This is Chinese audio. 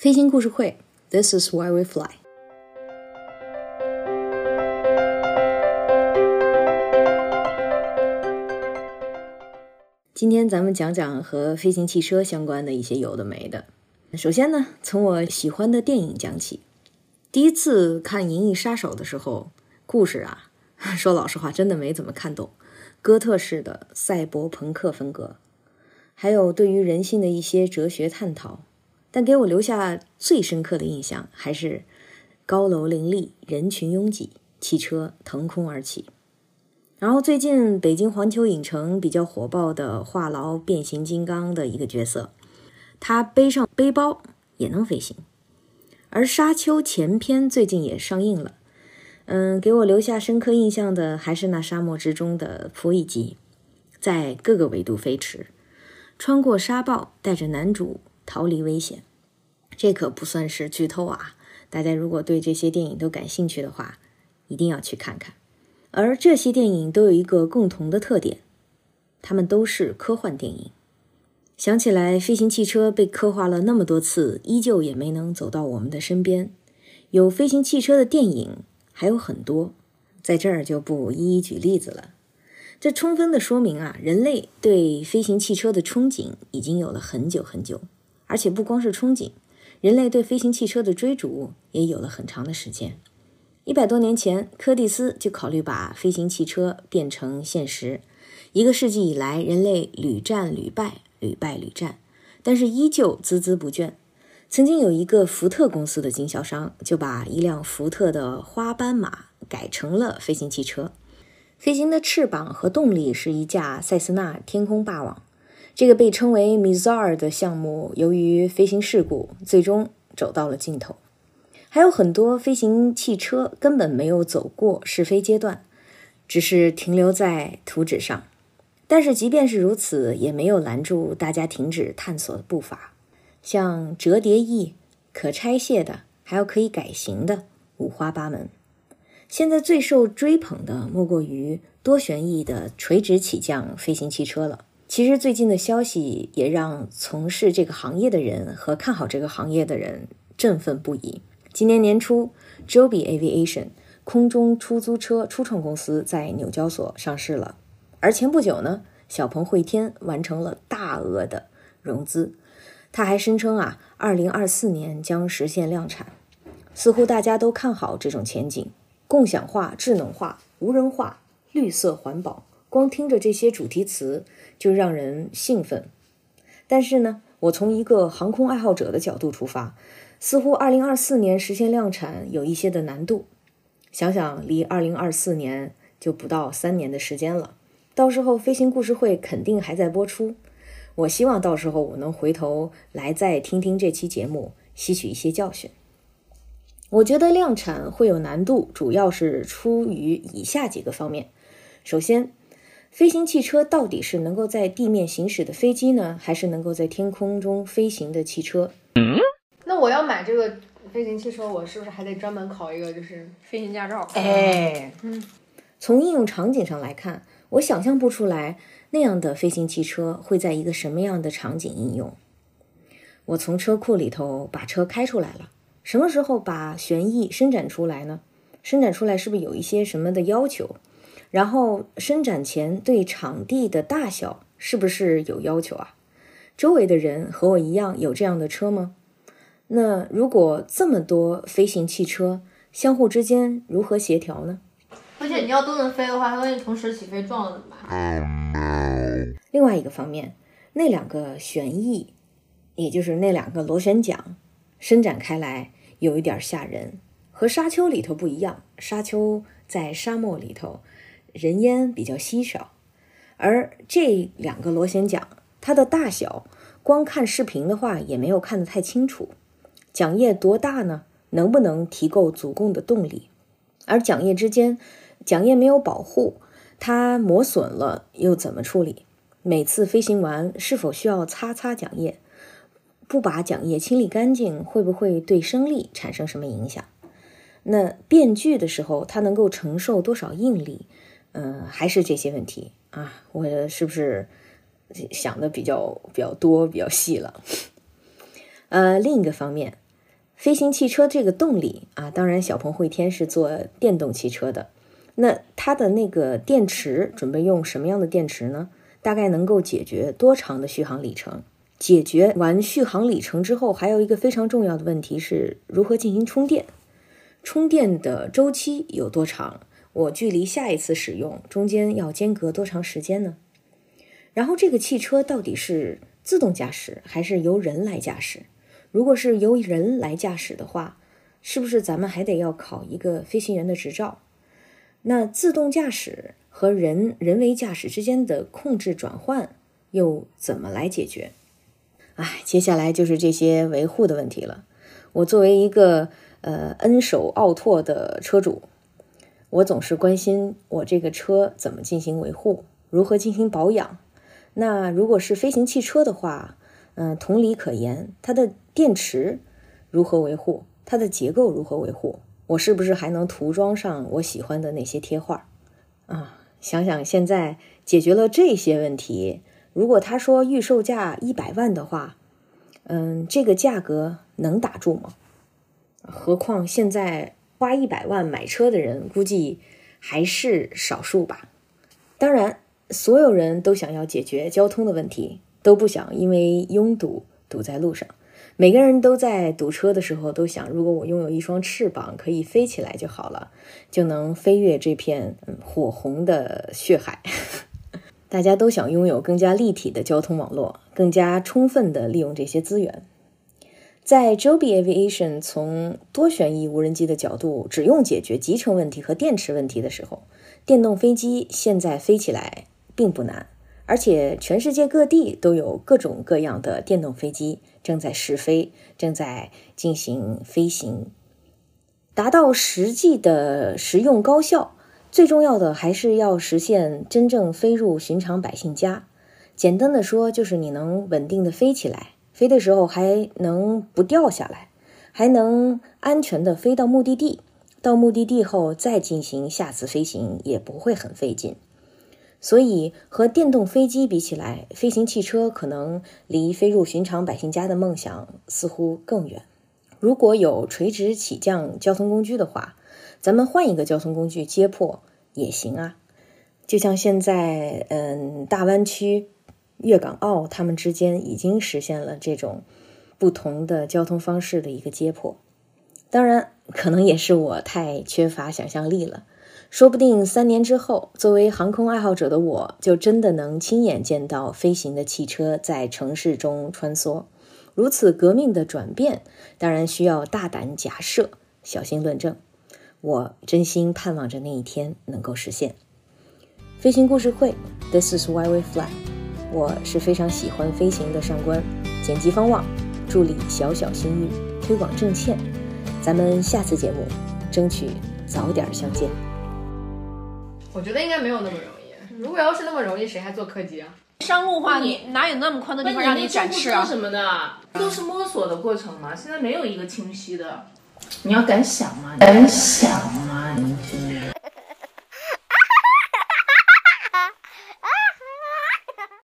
飞行故事会，This is why we fly。今天咱们讲讲和飞行汽车相关的一些有的没的。首先呢，从我喜欢的电影讲起。第一次看《银翼杀手》的时候，故事啊，说老实话，真的没怎么看懂。哥特式的赛博朋克风格，还有对于人性的一些哲学探讨，但给我留下最深刻的印象还是高楼林立、人群拥挤、汽车腾空而起。然后最近北京环球影城比较火爆的话痨变形金刚的一个角色，他背上背包也能飞行。而沙丘前篇最近也上映了。嗯，给我留下深刻印象的还是那沙漠之中的普伊吉，在各个维度飞驰，穿过沙暴，带着男主逃离危险。这可不算是剧透啊！大家如果对这些电影都感兴趣的话，一定要去看看。而这些电影都有一个共同的特点，它们都是科幻电影。想起来，飞行汽车被刻画了那么多次，依旧也没能走到我们的身边。有飞行汽车的电影。还有很多，在这儿就不一一举例子了。这充分的说明啊，人类对飞行汽车的憧憬已经有了很久很久，而且不光是憧憬，人类对飞行汽车的追逐也有了很长的时间。一百多年前，柯蒂斯就考虑把飞行汽车变成现实。一个世纪以来，人类屡战屡败，屡败屡战，但是依旧孜孜不倦。曾经有一个福特公司的经销商，就把一辆福特的花斑马改成了飞行汽车。飞行的翅膀和动力是一架塞斯纳天空霸王。这个被称为 Mizar 的项目，由于飞行事故，最终走到了尽头。还有很多飞行汽车根本没有走过试飞阶段，只是停留在图纸上。但是即便是如此，也没有拦住大家停止探索的步伐。像折叠翼、可拆卸的，还有可以改型的，五花八门。现在最受追捧的莫过于多旋翼的垂直起降飞行汽车了。其实最近的消息也让从事这个行业的人和看好这个行业的人振奋不已。今年年初，Joby Aviation 空中出租车初创公司在纽交所上市了，而前不久呢，小鹏汇天完成了大额的融资。他还声称啊，二零二四年将实现量产。似乎大家都看好这种前景：共享化、智能化、无人化、绿色环保。光听着这些主题词就让人兴奋。但是呢，我从一个航空爱好者的角度出发，似乎二零二四年实现量产有一些的难度。想想离二零二四年就不到三年的时间了，到时候飞行故事会肯定还在播出。我希望到时候我能回头来再听听这期节目，吸取一些教训。我觉得量产会有难度，主要是出于以下几个方面。首先，飞行汽车到底是能够在地面行驶的飞机呢，还是能够在天空中飞行的汽车？嗯，那我要买这个飞行汽车，我是不是还得专门考一个就是飞行驾照？哎，嗯，从应用场景上来看，我想象不出来。那样的飞行汽车会在一个什么样的场景应用？我从车库里头把车开出来了，什么时候把旋翼伸展出来呢？伸展出来是不是有一些什么的要求？然后伸展前对场地的大小是不是有要求啊？周围的人和我一样有这样的车吗？那如果这么多飞行汽车相互之间如何协调呢？而且你要都能飞的话，它万一同时起飞撞了怎么办？另外一个方面，那两个旋翼，也就是那两个螺旋桨，伸展开来有一点吓人。和沙丘里头不一样，沙丘在沙漠里头，人烟比较稀少，而这两个螺旋桨，它的大小，光看视频的话也没有看得太清楚。桨叶多大呢？能不能提供足够的动力？而桨叶之间。桨叶没有保护，它磨损了又怎么处理？每次飞行完是否需要擦擦桨叶？不把桨叶清理干净，会不会对升力产生什么影响？那变距的时候，它能够承受多少应力？嗯，还是这些问题啊？我是不是想的比较比较多、比较细了？呃，另一个方面，飞行汽车这个动力啊，当然小鹏汇天是做电动汽车的，那它的那个电池准备用什么样的电池呢？大概能够解决多长的续航里程？解决完续航里程之后，还有一个非常重要的问题是如何进行充电？充电的周期有多长？我距离下一次使用中间要间隔多长时间呢？然后这个汽车到底是自动驾驶还是由人来驾驶？如果是由人来驾驶的话，是不是咱们还得要考一个飞行员的执照？那自动驾驶和人人为驾驶之间的控制转换又怎么来解决？哎，接下来就是这些维护的问题了。我作为一个呃 N 手奥拓的车主，我总是关心我这个车怎么进行维护，如何进行保养。那如果是飞行汽车的话，嗯，同理可言，它的电池如何维护？它的结构如何维护？我是不是还能涂装上我喜欢的那些贴画？啊，想想现在解决了这些问题，如果他说预售价一百万的话，嗯，这个价格能打住吗？何况现在花一百万买车的人估计还是少数吧。当然，所有人都想要解决交通的问题。都不想因为拥堵堵在路上。每个人都在堵车的时候都想，如果我拥有一双翅膀，可以飞起来就好了，就能飞越这片火红的血海。大家都想拥有更加立体的交通网络，更加充分的利用这些资源。在 Joby Aviation 从多旋翼无人机的角度，只用解决集成问题和电池问题的时候，电动飞机现在飞起来并不难。而且，全世界各地都有各种各样的电动飞机正在试飞，正在进行飞行，达到实际的实用高效。最重要的还是要实现真正飞入寻常百姓家。简单的说，就是你能稳定的飞起来，飞的时候还能不掉下来，还能安全的飞到目的地。到目的地后再进行下次飞行也不会很费劲。所以，和电动飞机比起来，飞行汽车可能离飞入寻常百姓家的梦想似乎更远。如果有垂直起降交通工具的话，咱们换一个交通工具接驳也行啊。就像现在，嗯，大湾区、粤港澳他们之间已经实现了这种不同的交通方式的一个接驳。当然，可能也是我太缺乏想象力了。说不定三年之后，作为航空爱好者的我，就真的能亲眼见到飞行的汽车在城市中穿梭。如此革命的转变，当然需要大胆假设，小心论证。我真心盼望着那一天能够实现。飞行故事会，This is why we fly。我是非常喜欢飞行的上官，剪辑方望，助理小小心意，推广郑倩。咱们下次节目，争取早点相见。我觉得应该没有那么容易。如果要是那么容易，谁还做客机啊？商务化，你哪有那么宽的地方让你展示啊？什么的，都是摸索的过程嘛。现在没有一个清晰的，你要敢想嘛，敢想嘛，你。